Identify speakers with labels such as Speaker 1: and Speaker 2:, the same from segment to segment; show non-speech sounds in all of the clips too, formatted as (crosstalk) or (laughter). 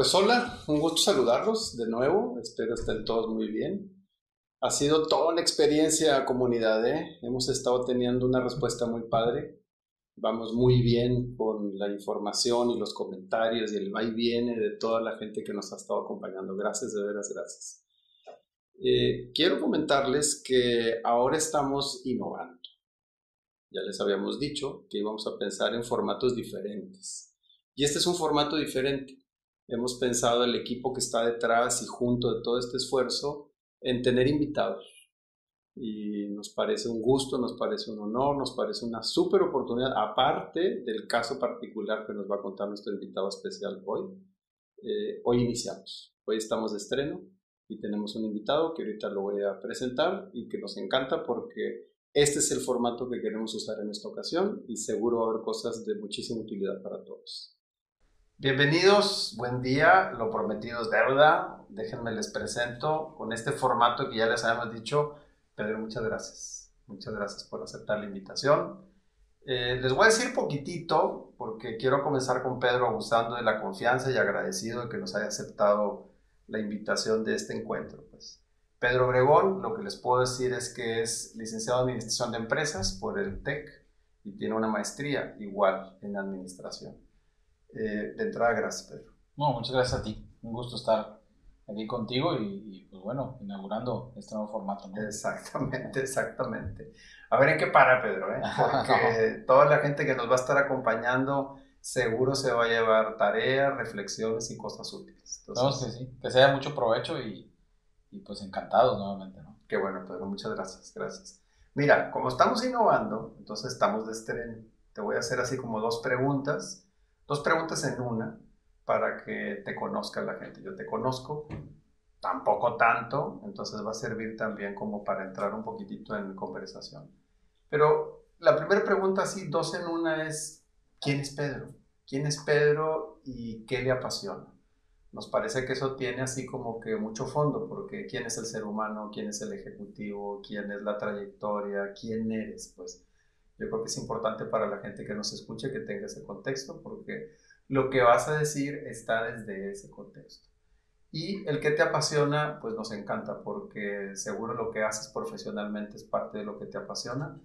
Speaker 1: Pues hola, un gusto saludarlos de nuevo, espero estén todos muy bien. Ha sido toda una experiencia comunidad, ¿eh? hemos estado teniendo una respuesta muy padre, vamos muy bien con la información y los comentarios y el va y viene de toda la gente que nos ha estado acompañando, gracias, de veras, gracias. Eh, quiero comentarles que ahora estamos innovando. Ya les habíamos dicho que íbamos a pensar en formatos diferentes. Y este es un formato diferente hemos pensado el equipo que está detrás y junto de todo este esfuerzo en tener invitados. Y nos parece un gusto, nos parece un honor, nos parece una súper oportunidad, aparte del caso particular que nos va a contar nuestro invitado especial hoy. Eh, hoy iniciamos, hoy estamos de estreno y tenemos un invitado que ahorita lo voy a presentar y que nos encanta porque este es el formato que queremos usar en esta ocasión y seguro va a haber cosas de muchísima utilidad para todos. Bienvenidos, buen día, lo prometido es deuda. Déjenme les presento con este formato que ya les habíamos dicho. Pedro, muchas gracias. Muchas gracias por aceptar la invitación. Eh, les voy a decir poquitito porque quiero comenzar con Pedro abusando de la confianza y agradecido de que nos haya aceptado la invitación de este encuentro. Pues. Pedro Obregón, lo que les puedo decir es que es licenciado en Administración de Empresas por el TEC y tiene una maestría igual en Administración. Eh, de entrada, gracias, Pedro.
Speaker 2: No, muchas gracias a ti. Un gusto estar aquí contigo y, pues bueno, inaugurando este nuevo formato. ¿no?
Speaker 1: Exactamente, (laughs) exactamente. A ver en qué para, Pedro, ¿eh? (laughs) porque toda la gente que nos va a estar acompañando seguro se va a llevar tareas, reflexiones y cosas útiles.
Speaker 2: Entonces, que sí, que sea mucho provecho y, y pues encantados nuevamente. ¿no?
Speaker 1: Qué bueno, Pedro, muchas gracias, gracias. Mira, como estamos innovando, entonces estamos de estreno. Te voy a hacer así como dos preguntas Dos preguntas en una para que te conozca la gente. Yo te conozco, tampoco tanto, entonces va a servir también como para entrar un poquitito en conversación. Pero la primera pregunta, así, dos en una, es, ¿quién es Pedro? ¿Quién es Pedro y qué le apasiona? Nos parece que eso tiene así como que mucho fondo, porque ¿quién es el ser humano? ¿Quién es el ejecutivo? ¿Quién es la trayectoria? ¿Quién eres? Pues yo creo que es importante para la gente que nos escuche que tenga ese contexto porque lo que vas a decir está desde ese contexto. Y el que te apasiona, pues nos encanta porque seguro lo que haces profesionalmente es parte de lo que te apasiona.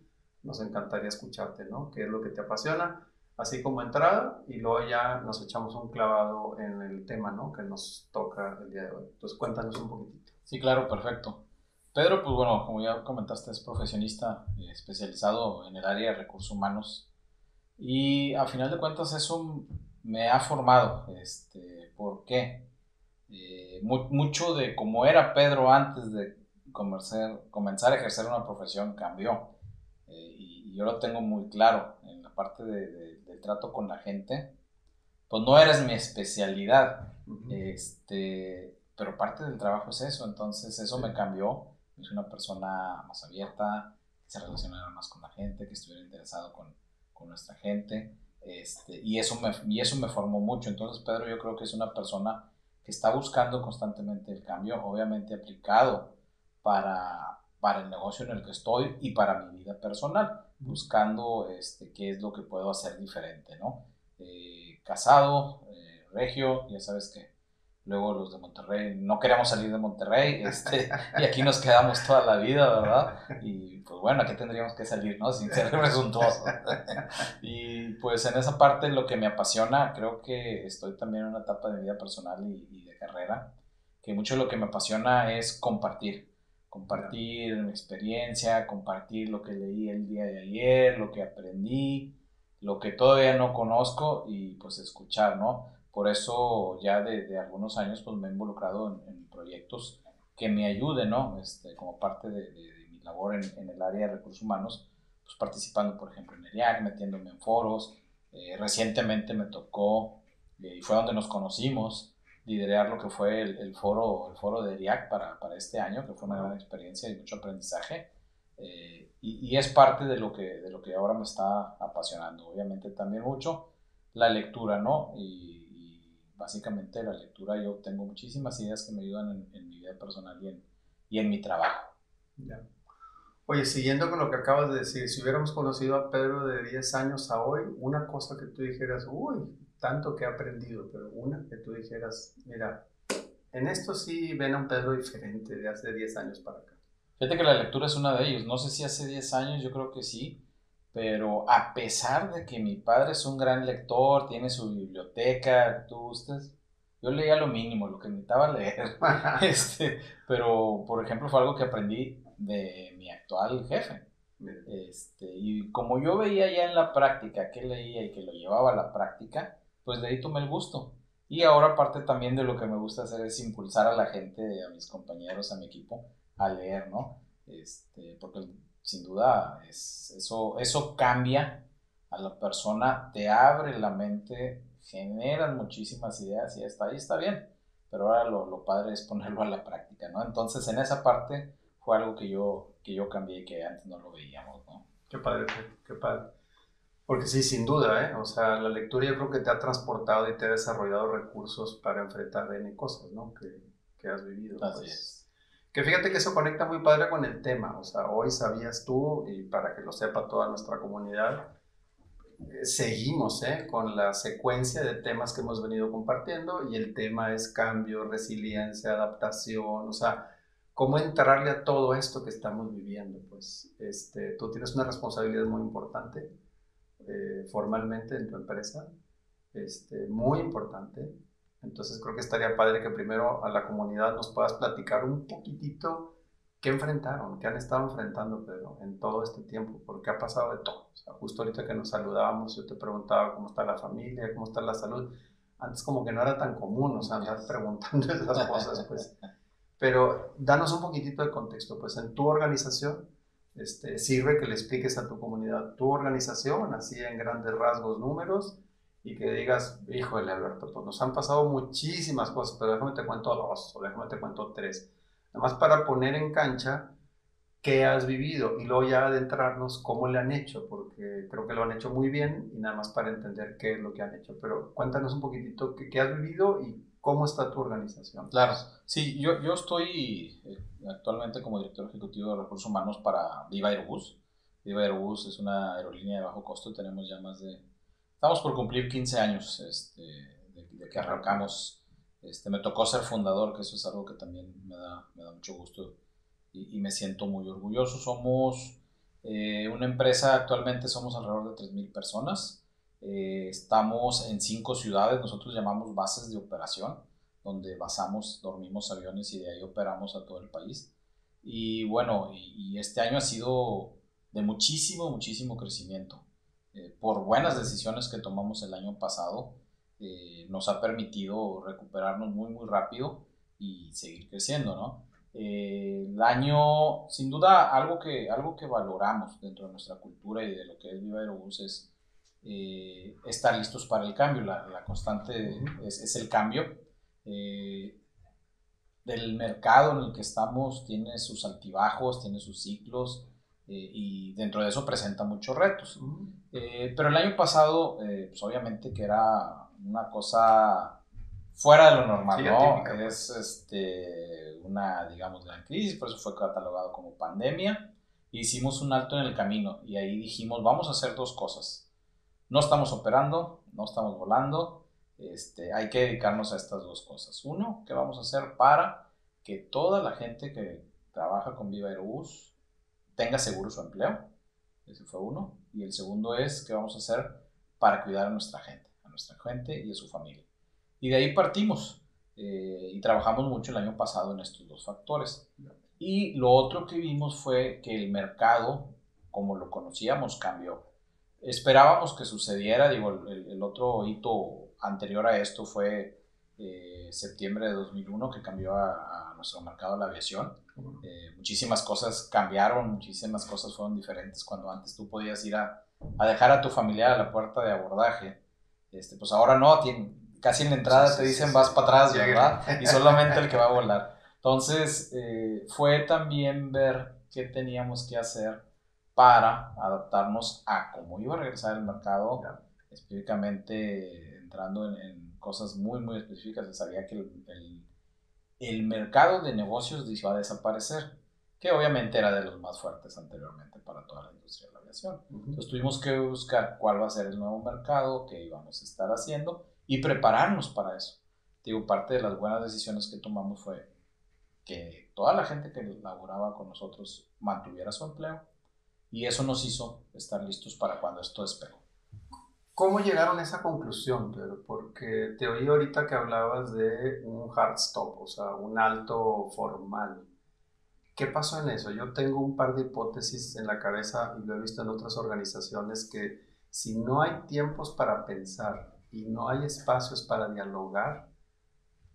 Speaker 1: Nos encantaría escucharte, ¿no? ¿Qué es lo que te apasiona? Así como entrada y luego ya nos echamos un clavado en el tema, ¿no? Que nos toca el día de hoy. Entonces cuéntanos un poquitito.
Speaker 2: Sí, claro, perfecto. Pedro, pues bueno, como ya comentaste, es profesionista eh, especializado en el área de recursos humanos y a final de cuentas eso me ha formado. Este, ¿Por qué? Eh, mucho de cómo era Pedro antes de comenzar, comenzar a ejercer una profesión cambió eh, y, yo lo tengo muy claro en la parte de, del trato con la gente. Pues no eres mi especialidad, este, pero parte del trabajo es eso, entonces eso me cambió es una persona más abierta, que se relacionara más con la gente, que estuviera interesado con, con nuestra gente. Este, y, eso me, y eso me formó mucho. Entonces, Pedro, yo creo que es una persona que está buscando constantemente el cambio, obviamente aplicado para, para el negocio en el que estoy y para mi vida personal, buscando este, qué es lo que puedo hacer diferente, ¿no? Eh, casado, eh, regio, ya sabes que luego los de Monterrey, no queremos salir de Monterrey, (laughs) este, y aquí nos quedamos toda la vida, ¿verdad? Y pues bueno, aquí tendríamos que salir, ¿no? Sin ser presuntuosos. (laughs) y pues en esa parte lo que me apasiona, creo que estoy también en una etapa de vida personal y, de carrera, que mucho lo que me apasiona es compartir, compartir mi experiencia, compartir lo que leí el día de ayer, lo que aprendí, lo que todavía no conozco y pues escuchar, ¿no? Por eso ya de, algunos años pues me he involucrado en, proyectos que me ayuden, ¿no? Este, como parte de, mi labor en, el área de recursos humanos, pues participando, por ejemplo, en el IAC, metiéndome en foros. Eh, recientemente me tocó, eh, y fue donde nos conocimos, liderar lo que fue el, foro, el foro de IAC para, para, este año, que fue una gran experiencia y mucho aprendizaje. Eh, y, y, es parte de lo, que, de lo que ahora me está apasionando. Obviamente también mucho la lectura, ¿no? Y, básicamente la lectura yo tengo muchísimas ideas que me ayudan en, mi vida personal y en, y en mi trabajo.
Speaker 1: Ya. Oye, siguiendo con lo que acabas de decir, si hubiéramos conocido a Pedro de 10 años a hoy, una cosa que tú dijeras, uy, tanto que he aprendido, pero una que tú dijeras, mira, en esto sí ven a un Pedro diferente de hace 10 años para acá.
Speaker 2: Fíjate que la lectura es una de ellos. No sé si hace 10 años, yo creo que sí. Pero a pesar de que mi padre es un gran lector, tiene su biblioteca, tú gustas, yo leía lo mínimo, lo que necesitaba leer. (laughs) este, pero, por ejemplo, fue algo que aprendí de mi actual jefe. Este, y como yo veía ya en la práctica que leía y que lo llevaba a la práctica, pues de ahí tomé el gusto. Y ahora parte también de lo que me gusta hacer es impulsar a la gente, a mis compañeros, a mi equipo, a leer, ¿no? Este, porque sin duda es, eso, eso cambia a la persona, te abre la mente, generan muchísimas ideas y está ahí, está bien. Pero ahora lo, lo padre es ponerlo a la práctica, ¿no? Entonces en esa parte fue algo que yo, que yo cambié y que antes no lo veíamos, ¿no?
Speaker 1: Qué padre, qué padre. Porque sí, sin duda, ¿eh? O sea, la lectura yo creo que te ha transportado y te ha desarrollado recursos para enfrentar N cosas, ¿no? Que, que has vivido.
Speaker 2: Así pues. es.
Speaker 1: Que fíjate que eso conecta muy padre con el tema. O sea, hoy sabías tú, y para que lo sepa toda nuestra comunidad, eh, seguimos ¿eh? con la secuencia de temas que hemos venido compartiendo y el tema es cambio, resiliencia, adaptación, o sea, cómo entrarle a todo esto que estamos viviendo. Pues este, tú tienes una responsabilidad muy importante eh, formalmente en tu empresa, este, muy importante, entonces creo que estaría padre que primero a la comunidad nos puedas platicar un poquitito qué enfrentaron, qué han estado enfrentando, Pedro, en todo este tiempo, porque ha pasado de todo. O sea, justo ahorita que nos saludábamos, yo te preguntaba cómo está la familia, cómo está la salud. Antes como que no era tan común, o sea, andar preguntando (laughs) esas cosas, pues. Pero danos un poquitito de contexto, pues en tu organización, este, sirve que le expliques a tu comunidad tu organización, así en grandes rasgos números, y que digas, híjole Alberto, pues nos han pasado muchísimas cosas, pero déjame te cuento dos o déjame te cuento tres. Nada más para poner en cancha qué has vivido y luego ya adentrarnos cómo le han hecho, porque creo que lo han hecho muy bien y nada más para entender qué es lo que han hecho. Pero cuéntanos un poquitito qué, qué has vivido y cómo está tu organización.
Speaker 2: Claro, sí, yo, yo estoy eh, actualmente como director ejecutivo de recursos humanos para Viva Aerobús. Viva Aerobús es una aerolínea de bajo costo, tenemos ya más de Estamos por cumplir 15 años este, de, que arrancamos. Este, me tocó ser fundador, que eso es algo que también me da, me da mucho gusto y, me siento muy orgulloso. Somos eh, una empresa, actualmente somos alrededor de 3.000 personas. Eh, estamos en cinco ciudades, nosotros llamamos bases de operación, donde basamos, dormimos aviones y de ahí operamos a todo el país. Y bueno, y este año ha sido de muchísimo, muchísimo crecimiento. Eh, por buenas decisiones que tomamos el año pasado, eh, nos ha permitido recuperarnos muy, muy rápido y seguir creciendo, ¿no? Eh, el año, sin duda, algo que, algo que valoramos dentro de nuestra cultura y de lo que es Viva Aerobús es estar listos para el cambio. La, la constante es, es, el cambio. del mercado en el que estamos tiene sus altibajos, tiene sus ciclos, eh, y dentro de eso presenta muchos retos. Eh, pero el año pasado, eh, pues obviamente que era una cosa fuera de lo normal, ¿no? Pues. Es este, una, digamos, gran crisis, por eso fue catalogado como pandemia. Hicimos un alto en el camino y ahí dijimos, vamos a hacer dos cosas. No estamos operando, no estamos volando, este, hay que dedicarnos a estas dos cosas. Uno, ¿qué vamos a hacer para que toda la gente que trabaja con Viva Aerobús tenga seguro su empleo. Ese fue uno. Y el segundo es qué vamos a hacer para cuidar a nuestra gente, a nuestra gente y a su familia. Y de ahí partimos. Eh, y trabajamos mucho el año pasado en estos dos factores. Y lo otro que vimos fue que el mercado, como lo conocíamos, cambió. Esperábamos que sucediera, digo, el, otro hito anterior a esto fue eh, septiembre de 2001, que cambió a, a nuestro mercado de la aviación eh, muchísimas cosas cambiaron, muchísimas cosas fueron diferentes cuando antes tú podías ir a, a dejar a tu familiar a la puerta de abordaje. Este, pues ahora no, casi en la entrada te dicen vas para atrás, ¿verdad? Y solamente el que va a volar. (laughs) Entonces, eh, fue también ver qué teníamos que hacer para adaptarnos a cómo iba a regresar el mercado, específicamente entrando en, en, cosas muy, muy específicas. Sabía que el, el el mercado de negocios iba a desaparecer, que obviamente era de los más fuertes anteriormente para toda la industria de la aviación. Entonces tuvimos que buscar cuál va a ser el nuevo mercado que íbamos a estar haciendo y prepararnos para eso. Digo, parte de las buenas decisiones que tomamos fue que toda la gente que laboraba con nosotros mantuviera su empleo y eso nos hizo estar listos para cuando esto despegó.
Speaker 1: ¿Cómo llegaron a esa conclusión, Pedro? Porque te oí ahorita que hablabas de un hard stop, o sea, un alto formal. ¿Qué pasó en eso? Yo tengo un par de hipótesis en la cabeza y lo he visto en otras organizaciones que si no hay tiempos para pensar y no hay espacios para dialogar,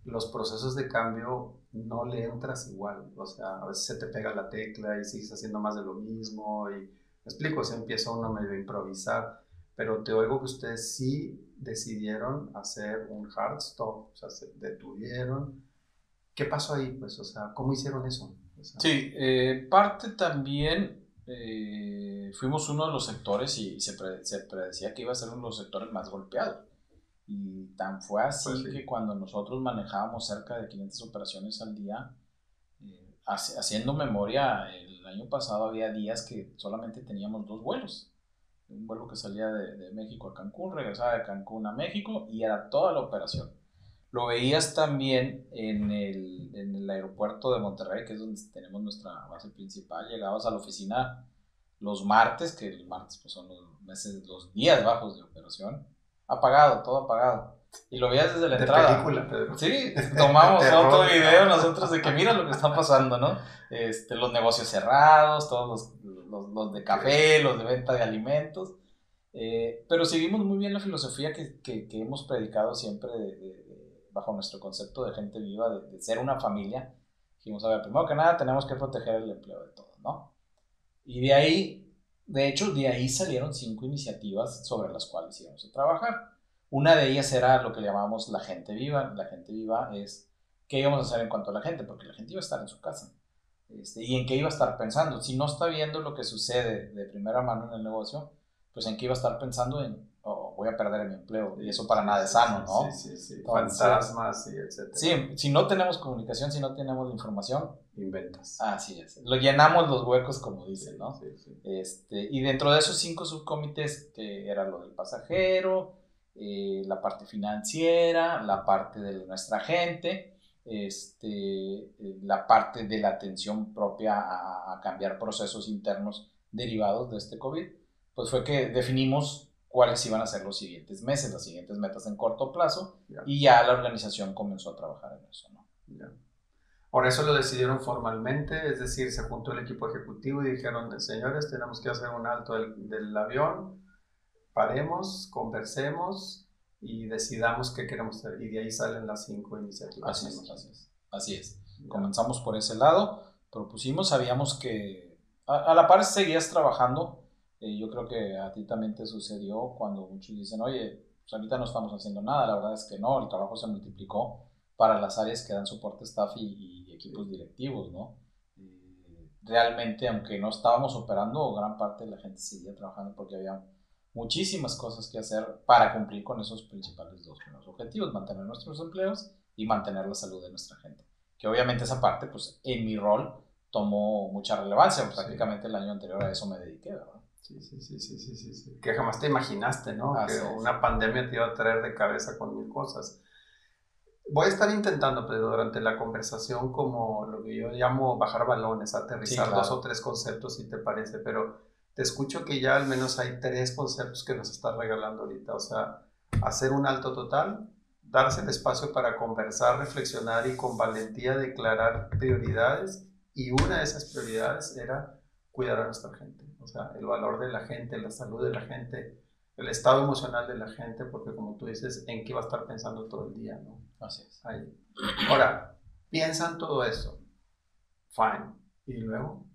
Speaker 1: los procesos de cambio no le entras igual. O sea, a veces se te pega la tecla y sigues haciendo más de lo mismo. Y me explico, se empieza uno medio a improvisar. Pero te oigo que ustedes sí decidieron hacer un hard stop, o sea, se detuvieron. ¿Qué pasó ahí? Pues, o sea, ¿cómo hicieron eso?
Speaker 2: sí, eh, parte también eh, fuimos uno de los sectores y se, se, predecía que iba a ser uno de los sectores más golpeados. Y tan fue así pues que cuando nosotros manejábamos cerca de 500 operaciones al día, eh, haciendo memoria, el año pasado había días que solamente teníamos dos vuelos. Un vuelo que salía de, de México a Cancún, regresaba de Cancún a México y era toda la operación. Lo veías también en el, en el aeropuerto de Monterrey, que es donde tenemos nuestra base principal. Llegabas a la oficina los martes, que los martes pues, son los meses, los días bajos de operación apagado, todo apagado. Y lo veías desde la de entrada. película, Pedro. Sí, tomamos (laughs) y video nosotros de que mira lo que está pasando, ¿no? Este, los negocios cerrados, todos los, los, de café, los de venta de alimentos. Eh, pero seguimos muy bien la filosofía que, que, que hemos predicado siempre de, bajo nuestro concepto de gente viva, de, ser una familia. Dijimos, a ver, primero que nada tenemos que proteger el empleo de todos, ¿no? Y de ahí de hecho, de ahí salieron cinco iniciativas sobre las cuales íbamos a trabajar. Una de ellas era lo que llamamos la gente viva. La gente viva es qué íbamos a hacer en cuanto a la gente, porque la gente iba a estar en su casa. Este, y en qué iba a estar pensando. Si no está viendo lo que sucede de primera mano en el negocio, pues en qué iba a estar pensando en, oh, voy a perder mi empleo. Y eso para nada es sano, ¿no?
Speaker 1: Sí, sí, sí. Fantasmas y etcétera.
Speaker 2: Sí, si no tenemos comunicación, si no tenemos información,
Speaker 1: inventas.
Speaker 2: Así es. Lo llenamos los huecos, como dicen, ¿no? Sí, sí. Este, y dentro de esos cinco subcomités, que era lo del pasajero, eh, la parte financiera, la parte de nuestra gente, este, eh, la parte de la atención propia a, cambiar procesos internos derivados de este COVID, pues fue que definimos cuáles iban a ser los siguientes meses, las siguientes metas en corto plazo, y ya la organización comenzó a trabajar en eso, ¿no?
Speaker 1: Por eso lo decidieron formalmente, es decir, se juntó el equipo ejecutivo y dijeron, señores, tenemos que hacer un alto del, avión, paremos, conversemos y decidamos qué queremos hacer. Y de ahí salen las cinco iniciativas.
Speaker 2: Así es, así es. Así es. Comenzamos por ese lado, propusimos, sabíamos que a, la par seguías trabajando. Eh, yo creo que a ti también te sucedió cuando muchos dicen, oye, pues ahorita no estamos haciendo nada, la verdad es que no, el trabajo se multiplicó para las áreas que dan soporte staff y, equipos directivos, ¿no? Eh, realmente, aunque no estábamos operando, gran parte de la gente seguía trabajando porque había muchísimas cosas que hacer para cumplir con esos principales dos objetivos, mantener nuestros empleos y mantener la salud de nuestra gente. Que obviamente esa parte, pues en mi rol tomó mucha relevancia, prácticamente el año anterior a eso me dediqué, ¿verdad?
Speaker 1: Sí, sí, sí, sí, sí, sí, Que jamás te imaginaste, ¿no? que una pandemia te iba a traer de cabeza con mil cosas. Voy a estar intentando, Pedro, durante la conversación como lo que yo llamo bajar balones, aterrizar dos o tres conceptos, si te parece, pero te escucho que ya al menos hay tres conceptos que nos estás regalando ahorita, o sea, hacer un alto total, darse el espacio para conversar, reflexionar y con valentía declarar prioridades, y una de esas prioridades era cuidar a nuestra gente, o sea, el valor de la gente, la salud de la gente, el estado emocional de la gente, porque como tú dices, ¿en qué va a estar pensando todo el día? ¿no?
Speaker 2: Así es.
Speaker 1: Ahora, piensan todo eso. Fine. ¿Y luego?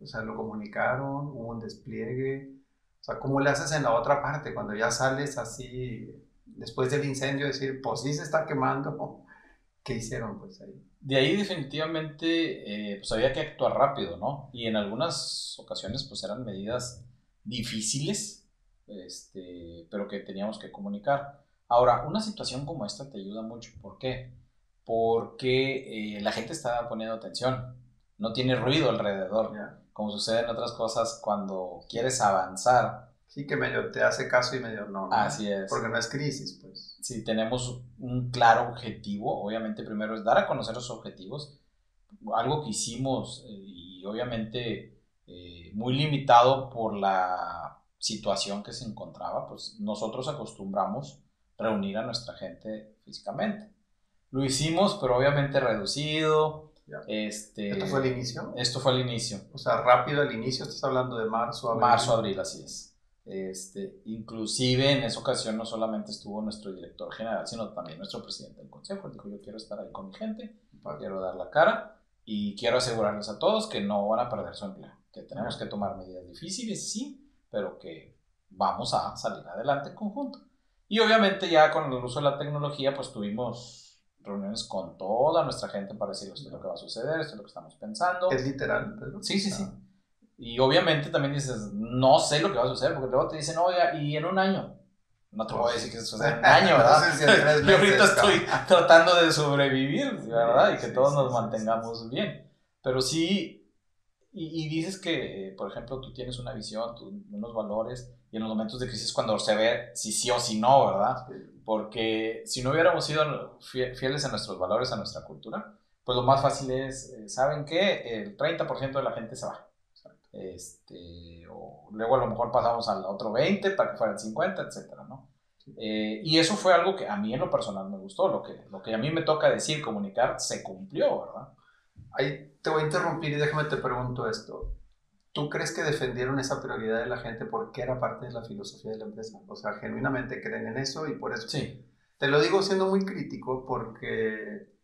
Speaker 1: O sea, lo comunicaron, hubo un despliegue. O sea, ¿cómo le haces en la otra parte? Cuando ya sales así, después del incendio, decir, pues sí se está quemando. (laughs) ¿Qué hicieron pues ahí?
Speaker 2: De ahí definitivamente eh, pues había que actuar rápido, ¿no? Y en algunas ocasiones pues eran medidas difíciles, este, pero que teníamos que comunicar. Ahora, una situación como esta te ayuda mucho. ¿Por qué? Porque eh, la gente está poniendo atención, no tiene ruido alrededor. Como sucede en otras cosas, cuando quieres avanzar
Speaker 1: Sí, que medio te hace caso y medio no.
Speaker 2: Así es.
Speaker 1: Porque no es crisis, pues.
Speaker 2: Sí, tenemos un claro objetivo. Obviamente, primero es dar a conocer los objetivos. Algo que hicimos eh, y obviamente eh, muy limitado por la situación que se encontraba, pues nosotros acostumbramos reunir a nuestra gente físicamente. Lo hicimos, pero obviamente reducido. Este,
Speaker 1: ¿Esto fue el inicio?
Speaker 2: Esto fue el inicio.
Speaker 1: O sea, rápido el inicio, estás hablando de marzo,
Speaker 2: abril. Marzo, abril, así es. Este, inclusive en esa ocasión no solamente estuvo nuestro director general, sino también nuestro presidente del consejo. dijo, yo quiero estar ahí con mi gente, quiero dar la cara y quiero asegurarles a todos que no van a perder su empleo, que tenemos que tomar medidas difíciles, sí, pero que vamos a salir adelante en conjunto. Y obviamente ya con el uso de la tecnología, pues tuvimos reuniones con toda nuestra gente para decir esto es lo que va a suceder, esto es lo que estamos pensando.
Speaker 1: ¿Es literal, Pedro?
Speaker 2: Sí, sí, sí. Ah. Y obviamente también dices, no sé lo que va a suceder, porque luego te dicen, oiga, y en un año. No te voy a decir que sucede en un año, ¿verdad? (laughs) (laughs) Yo ahorita estoy (laughs) tratando de sobrevivir, ¿verdad? y que todos nos mantengamos bien. Pero sí, y, dices que, por ejemplo, tú tienes una visión, unos valores, y en los momentos de crisis cuando se ve si sí o si no, ¿verdad? Porque si no hubiéramos sido fieles a nuestros valores, a nuestra cultura, pues lo más fácil es, eh, ¿saben qué? El 30% de la gente se va. Este, o luego a lo mejor pasamos al otro 20 para que fuera el 50, etcétera, ¿no? Eh, y eso fue algo que a mí en lo personal me gustó, lo que, lo que a mí me toca decir, comunicar, se cumplió, ¿verdad?
Speaker 1: Ahí te voy a interrumpir y déjame te pregunto esto. ¿Tú crees que defendieron esa prioridad de la gente porque era parte de la filosofía de la empresa? O sea, genuinamente creen en eso y por eso.
Speaker 2: Sí.
Speaker 1: Te lo digo siendo muy crítico porque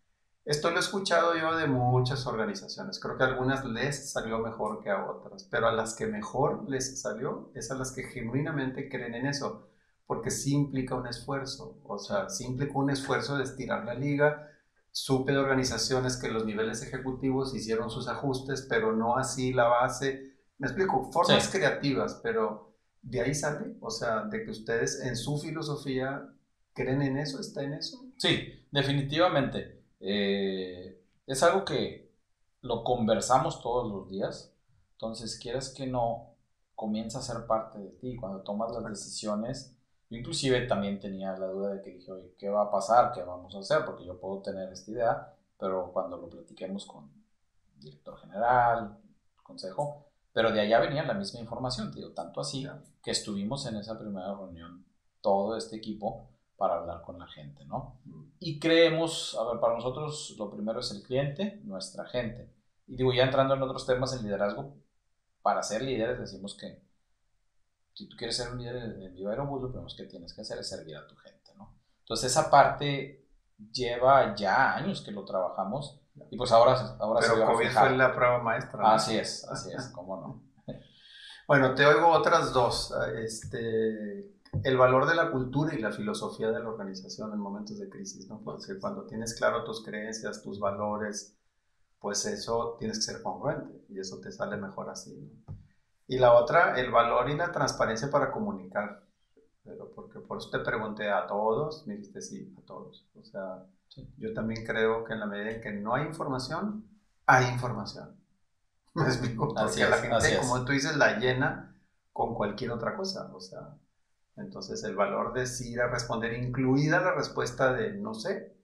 Speaker 1: esto lo he escuchado yo de muchas organizaciones. Creo que a algunas les salió mejor que a otras, pero a las que mejor les salió es a las que genuinamente creen en eso, porque sí implica un esfuerzo. O sea, sí implica un esfuerzo de estirar la liga. Supe de organizaciones que los niveles ejecutivos hicieron sus ajustes, pero no así la base. Me explico, formas creativas, pero de ahí sale. O sea, de que ustedes en su filosofía creen en eso, está en eso.
Speaker 2: Sí, definitivamente. Eh, es algo que lo conversamos todos los días, entonces quieras que no, comienza a ser parte de ti cuando tomas las decisiones. Yo inclusive también tenía la duda de que dije, oye, ¿qué va a pasar? ¿Qué vamos a hacer? Porque yo puedo tener esta idea, pero cuando lo platiquemos con el director general, consejo, pero de allá venía la misma información, digo, tanto así que estuvimos en esa primera reunión, todo este equipo, para hablar con la gente, ¿no? Y creemos, a ver, para nosotros lo primero es el cliente, nuestra gente. Y digo, ya entrando en otros temas, el liderazgo, para ser líderes decimos que si tú quieres ser un líder en Viva Aerobús, lo primero que tienes que hacer es servir a tu gente, ¿no? Entonces esa parte lleva ya años que lo trabajamos y pues ahora, ahora
Speaker 1: Pero se COVID fue la prueba maestra.
Speaker 2: Así es, así es, cómo no. (laughs)
Speaker 1: bueno, te oigo otras dos. Este, el valor de la cultura y la filosofía de la organización en momentos de crisis, ¿no? Porque cuando tienes claro tus creencias, tus valores, pues eso tienes que ser congruente y eso te sale mejor así, ¿no? Y la otra, el valor y la transparencia para comunicar. Pero porque por eso te pregunté a todos, me dijiste sí, a todos. O sea, yo también creo que en la medida en que no hay información, hay información. (laughs) ¿Me explico? Porque la gente, como tú dices, la llena con cualquier otra cosa. O sea, entonces el valor de sí ir a responder, incluida la respuesta de no sé,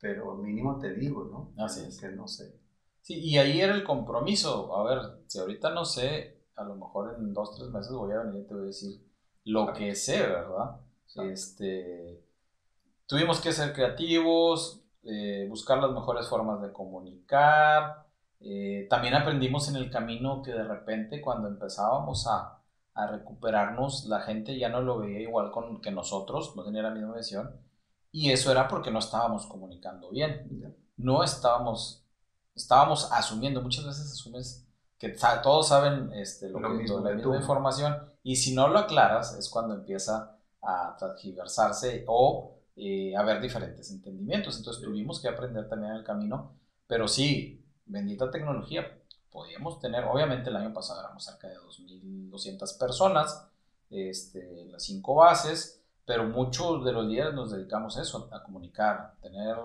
Speaker 1: pero mínimo te digo, ¿no?
Speaker 2: Así es.
Speaker 1: Que no sé.
Speaker 2: Sí, y ahí era el compromiso. A ver, si ahorita no sé, a lo mejor en dos, tres meses voy a venir y te voy a decir lo que sé, ¿verdad? Este, tuvimos que ser creativos, eh, buscar las mejores formas de comunicar. Eh, también aprendimos en el camino que de repente cuando empezábamos a, a recuperarnos, la gente ya no lo veía igual con, que nosotros, no tenía la misma visión, y eso era porque no estábamos comunicando bien, no estábamos, estábamos asumiendo, muchas veces asumes que todos saben este, lo, mismo, la misma información, y si no lo aclaras es cuando empieza a transgiversarse o eh, a haber diferentes entendimientos, entonces tuvimos que aprender también el camino, pero sí, bendita tecnología, podíamos tener, obviamente el año pasado éramos cerca de 2.200 personas, este, las cinco bases, pero muchos de los líderes nos dedicamos a eso, a comunicar, tener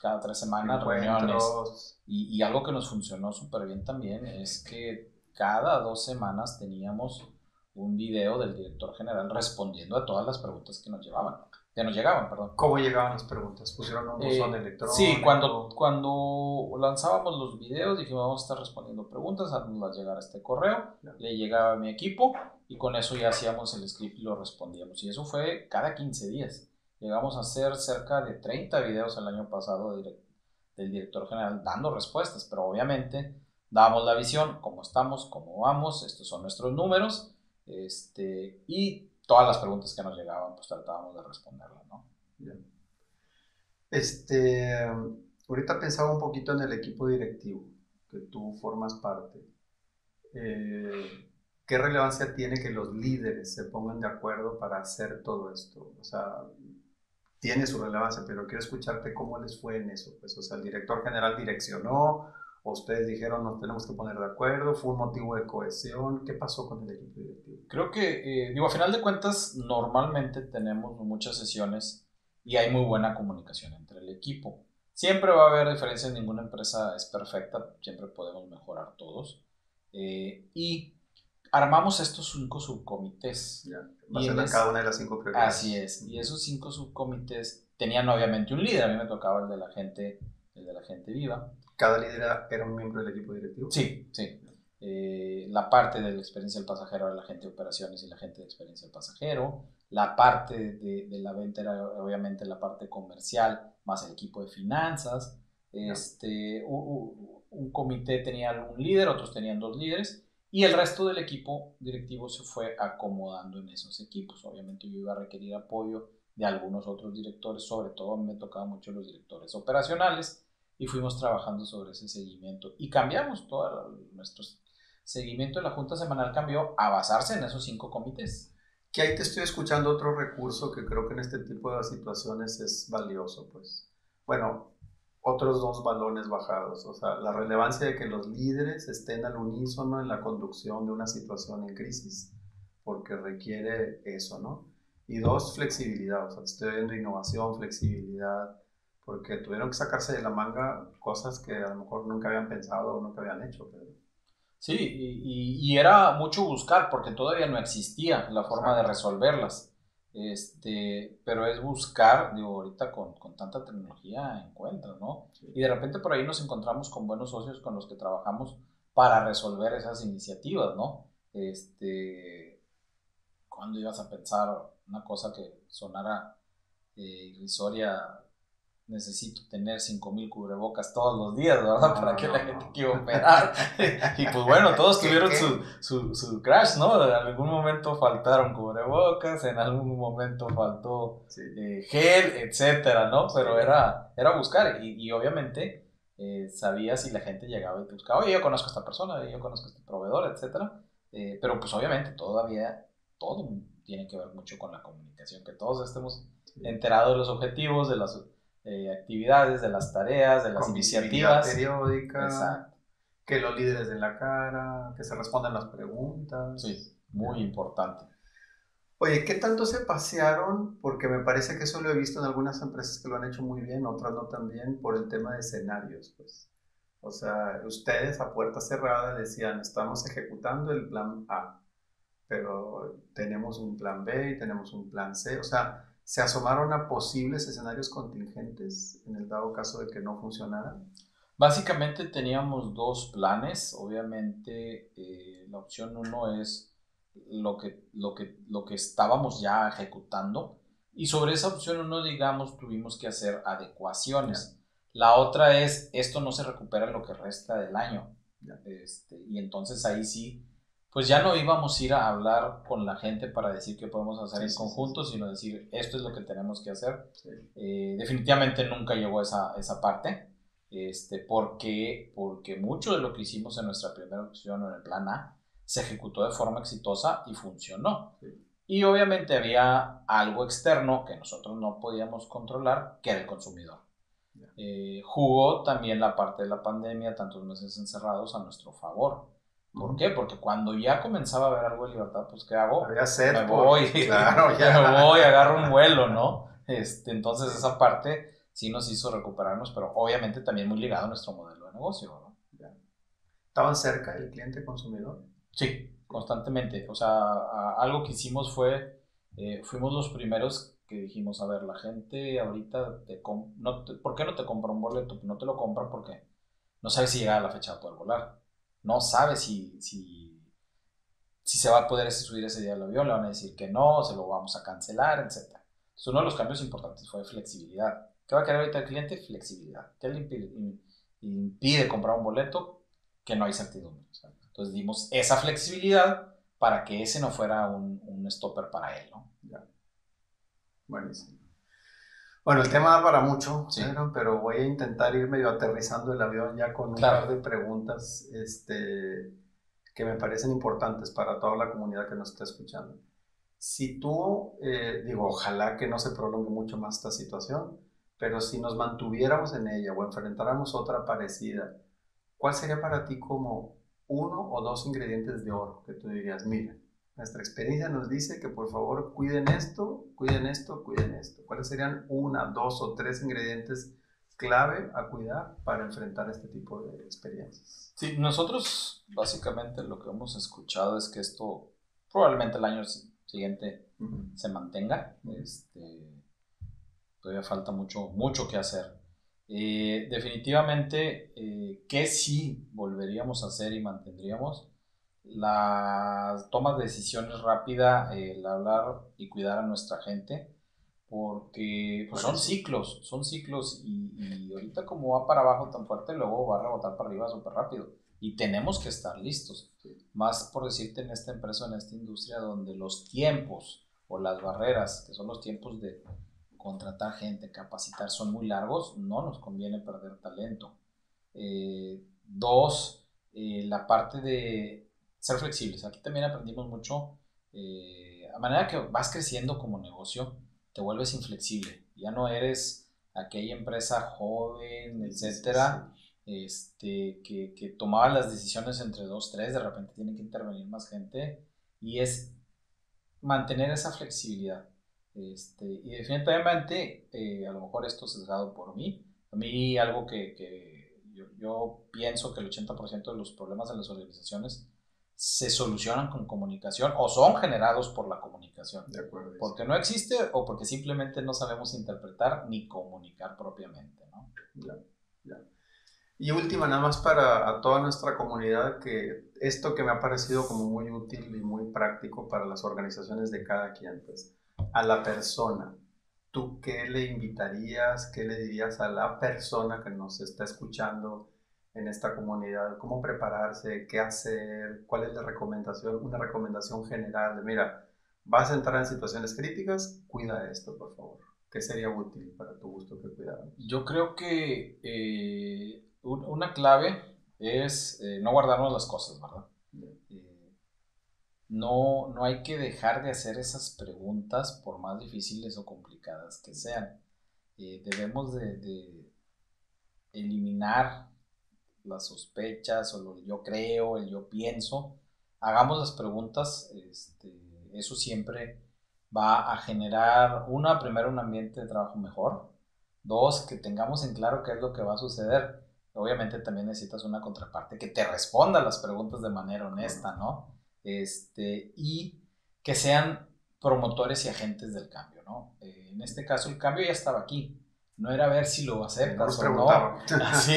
Speaker 2: cada tres semanas reuniones. Y, y, algo que nos funcionó súper bien también es que cada dos semanas teníamos un video del director general respondiendo a todas las preguntas que nos llevaban, que nos llegaban, perdón.
Speaker 1: ¿Cómo llegaban las preguntas? ¿Pusieron un buzón
Speaker 2: Eh,
Speaker 1: electrónico?
Speaker 2: Sí, cuando, cuando lanzábamos los videos dijimos vamos a estar respondiendo preguntas, haznoslas llegar a este correo,
Speaker 1: Ya.
Speaker 2: le llegaba a mi equipo y con eso ya hacíamos el script y lo respondíamos. Y eso fue cada 15 días. Llegamos a hacer cerca de 30 videos el año pasado de del director general dando respuestas, pero obviamente dábamos la visión, cómo estamos, cómo vamos, estos son nuestros números, este, y todas las preguntas que nos llegaban, pues tratábamos de responderlas, ¿no?
Speaker 1: Este, ahorita pensaba un poquito en el equipo directivo, que tú formas parte. Eh, ¿qué relevancia tiene que los líderes se pongan de acuerdo para hacer todo esto? O sea, tiene su relevancia, pero quiero escucharte cómo les fue en eso. Pues, o sea, el director general direccionó, ustedes dijeron nos tenemos que poner de acuerdo, fue un motivo de cohesión. ¿Qué pasó con el equipo directivo?
Speaker 2: Creo que, eh, digo, a final de cuentas, normalmente tenemos muchas sesiones y hay muy buena comunicación entre el equipo. Siempre va a haber diferencias, ninguna empresa es perfecta, siempre podemos mejorar todos. Eh, y armamos estos cinco subcomités.
Speaker 1: Ya,
Speaker 2: Y en
Speaker 1: cada una de las cinco prioridades.
Speaker 2: Así es. Y esos cinco subcomités tenían obviamente un líder. A mí me tocaba el de la gente, el de la gente viva.
Speaker 1: ¿Cada líder era- un miembro del equipo directivo?
Speaker 2: Sí, sí. Eh, la parte de la experiencia del pasajero era la gente de operaciones y la gente de experiencia del pasajero. La parte de, de la venta era obviamente la parte comercial, más el equipo de finanzas. Este, u- u- un, comité tenía un líder, otros tenían dos líderes. Y el resto del equipo directivo se fue acomodando en esos equipos. Obviamente yo iba a requerir apoyo de algunos otros directores, sobre todo me tocaba mucho los directores operacionales y fuimos trabajando sobre ese seguimiento y cambiamos todo nuestro seguimiento de la Junta Semanal cambió a basarse en esos cinco comités.
Speaker 1: Que ahí te estoy escuchando otro recurso que creo que en este tipo de situaciones es valioso, pues. Bueno, otros dos balones bajados, o sea, la relevancia de que los líderes estén al unísono en la conducción de una situación en crisis, porque requiere eso, ¿no? Y dos, flexibilidad, o sea, te estoy viendo innovación, flexibilidad, porque tuvieron que sacarse de la manga cosas que a lo mejor nunca habían pensado o nunca habían hecho, pero...
Speaker 2: Sí, y, y, era mucho buscar porque todavía no existía la forma de resolverlas. Este, pero es buscar, digo, ahorita con, con tanta tecnología encuentras, ¿no? Y de repente por ahí nos encontramos con buenos socios con los que trabajamos para resolver esas iniciativas, ¿no? Este, ¿cuándo ibas a pensar una cosa que sonara eh, irrisoria? Necesito tener 5000 cubrebocas todos los días, ¿verdad? Para que la gente quiera operar. (laughs) y pues bueno, todos
Speaker 1: ¿Qué,
Speaker 2: tuvieron su, su, su crash, ¿no? En algún momento faltaron cubrebocas, en algún momento faltó
Speaker 1: Sí.
Speaker 2: eh, gel, etcétera, ¿no? Pero
Speaker 1: Sí.
Speaker 2: era, era buscar y, y obviamente eh, sabías si la gente llegaba y te buscaba, oye, yo conozco a esta persona, yo conozco a este proveedor, etcétera. Eh, pero pues obviamente todavía todo tiene que ver mucho con la comunicación, que todos estemos enterados de los objetivos, de las eh, actividades, de las tareas, de las iniciativas.
Speaker 1: periódica.
Speaker 2: Exacto.
Speaker 1: que los líderes den la cara, que se respondan las preguntas.
Speaker 2: Sí, muy importante.
Speaker 1: Oye, ¿qué tanto se pasearon? Porque me parece que eso lo he visto en algunas empresas que lo han hecho muy bien, otras no tan bien, por el tema de escenarios, pues. O sea, ustedes a puerta cerrada decían, estamos ejecutando el plan A, pero tenemos un plan B y tenemos un plan C. O sea, ¿se asomaron a posibles escenarios contingentes en el dado caso de que no funcionaran?
Speaker 2: Básicamente teníamos dos planes. Obviamente, eh, la opción uno es lo que, lo, que, lo que estábamos ya ejecutando. Y sobre esa opción uno, digamos, tuvimos que hacer adecuaciones. La otra es, esto no se recupera en lo que resta del año. Este, y entonces ahí sí, pues ya no íbamos a ir a hablar con la gente para decir qué podemos hacer
Speaker 1: Sí,
Speaker 2: en
Speaker 1: sí,
Speaker 2: conjunto, sino decir, esto es lo que tenemos que hacer. Eh, definitivamente nunca llegó esa, esa parte, este, porque, porque mucho de lo que hicimos en nuestra primera opción en el plan A se ejecutó de forma exitosa y funcionó. Y obviamente había algo externo que nosotros no podíamos controlar, que era el consumidor. Eh, jugó también la parte de la pandemia, tantos meses encerrados, a nuestro favor. ¿Por qué? Porque cuando ya comenzaba a haber algo de libertad, pues ¿qué hago?
Speaker 1: Había sed
Speaker 2: me
Speaker 1: por-
Speaker 2: voy, (laughs)
Speaker 1: Claro, (laughs) ya.
Speaker 2: me voy, agarro un vuelo, ¿no? Este, entonces esa parte sí nos hizo recuperarnos, pero obviamente también muy ligado a nuestro modelo de negocio, ¿no?
Speaker 1: ¿Estaban cerca el cliente consumidor?
Speaker 2: Sí, constantemente. O sea, algo que hicimos fue, eh, fuimos los primeros que dijimos, a ver, la gente ahorita, te no ¿por qué no te compra un boleto? No te lo compra porque no sabe si llega a la fecha de poder volar. No sabe si, si, si se va a poder subir ese día al avión, le van a decir que no, se lo vamos a cancelar, etc. Entonces, uno de los cambios importantes fue flexibilidad. ¿Qué va a querer ahorita el cliente? Flexibilidad. ¿Qué le impide, impide comprar un boleto? Que no hay certidumbre. Entonces dimos esa flexibilidad para que ese no fuera un, un stopper para él.
Speaker 1: Buenísimo. Bueno, el tema da para mucho, pero voy a intentar ir medio aterrizando el avión ya con un par de preguntas este, que me parecen importantes para toda la comunidad que nos está escuchando. Si tú, eh, digo, ojalá que no se prolongue mucho más esta situación, pero si nos mantuviéramos en ella o enfrentáramos otra parecida, ¿cuál sería para ti como uno o dos ingredientes de oro que tú dirías, mira, nuestra experiencia nos dice que por favor cuiden esto, cuiden esto, cuiden esto. ¿Cuáles serían una, dos o tres ingredientes clave a cuidar para enfrentar este tipo de experiencias?
Speaker 2: Sí, nosotros básicamente lo que hemos escuchado es que esto probablemente el año siguiente se mantenga. este, todavía falta mucho, mucho que hacer. Eh, definitivamente, eh, ¿qué sí volveríamos a hacer y mantendríamos? La toma de decisiones rápida, el hablar y cuidar a nuestra gente, porque pues, son ciclos, son ciclos y, ahorita como va para abajo tan fuerte, luego va a rebotar para arriba súper rápido y tenemos que estar listos. Más por decirte en esta empresa, en esta industria donde los tiempos o las barreras, que son los tiempos de contratar gente, capacitar, son muy largos, no nos conviene perder talento. Eh, dos, eh, la parte de ser flexibles. Aquí también aprendimos mucho. Eh, a manera que vas creciendo como negocio, te vuelves inflexible. Ya no eres aquella empresa joven, etcétera, este, que, que tomaba las decisiones entre dos, tres, de repente tiene que intervenir más gente. Y es mantener esa flexibilidad. Este, y definitivamente, eh, a lo mejor esto es sesgado por mí. A mí algo que, que yo, yo, pienso que el 80% de los problemas de las organizaciones se solucionan con comunicación o son generados por la comunicación.
Speaker 1: De acuerdo.
Speaker 2: Porque no existe o porque simplemente no sabemos interpretar ni comunicar propiamente, ¿no?
Speaker 1: Ya, ya. Y última, nada más para a toda nuestra comunidad, que esto que me ha parecido como muy útil y muy práctico para las organizaciones de cada quien, pues a la persona, ¿tú qué le invitarías, qué le dirías a la persona que nos está escuchando en esta comunidad? ¿Cómo prepararse? ¿Qué hacer? ¿Cuál es la recomendación? Una recomendación general de, mira, vas a entrar en situaciones críticas, cuida esto, por favor. ¿Qué sería útil para tu gusto que cuidáramos?
Speaker 2: Yo creo que eh, una clave es eh, no guardarnos las cosas, ¿verdad? no, no hay que dejar de hacer esas preguntas por más difíciles o complicadas que sean. Eh, debemos de, eliminar las sospechas o el yo creo, el yo pienso. Hagamos las preguntas, este, eso siempre va a generar, una, primero un ambiente de trabajo mejor, dos, que tengamos en claro qué es lo que va a suceder. Obviamente también necesitas una contraparte que te responda las preguntas de manera honesta, ¿no? este, y que sean promotores y agentes del cambio, ¿no? Eh, en este caso el cambio ya estaba aquí, no era ver si lo aceptas o no. (laughs) Así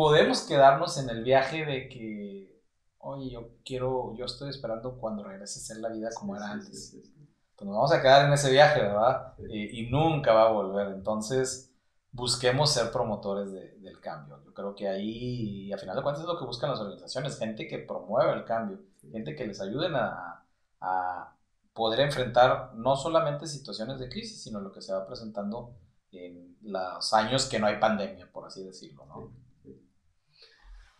Speaker 2: Podemos quedarnos en el viaje de que, oye, yo quiero, yo estoy esperando cuando regrese a ser la vida como era antes. Pues nos vamos a quedar en ese viaje, ¿verdad? Eh, y nunca va a volver. Entonces, busquemos ser promotores del cambio. Yo creo que ahí, a final de cuentas, es lo que buscan las organizaciones, gente que promueva el cambio, gente que les ayuden a, a, poder enfrentar no solamente situaciones de crisis, sino lo que se va presentando en los años que no hay pandemia, por así decirlo. ¿no?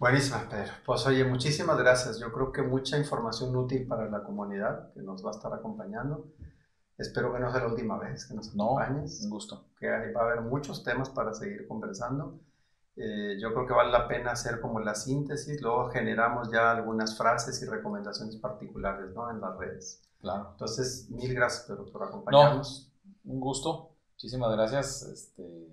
Speaker 1: Buenísima, Pedro. Pues oye, muchísimas gracias. Yo creo que mucha información útil para la comunidad que nos va a estar acompañando. Espero que no sea la última vez que nos acompañes.
Speaker 2: No, un gusto.
Speaker 1: Que va a haber muchos temas para seguir conversando. Eh, yo creo que vale la pena hacer como la síntesis, luego generamos ya algunas frases y recomendaciones particulares ¿no? en las redes.
Speaker 2: Claro.
Speaker 1: Entonces, mil gracias Pedro, por acompañarnos.
Speaker 2: No, un gusto, muchísimas gracias. Este,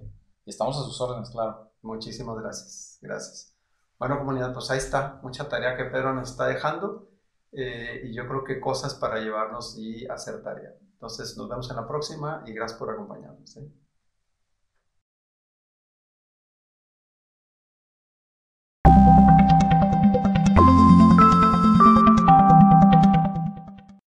Speaker 2: estamos a sus órdenes, claro.
Speaker 1: Muchísimas gracias, gracias. Bueno, comunidad, pues ahí está, mucha tarea que Pedro nos está dejando. eh, y yo creo que cosas para llevarnos y hacer tarea. Entonces nos vemos en la próxima y gracias por acompañarnos. ¿eh?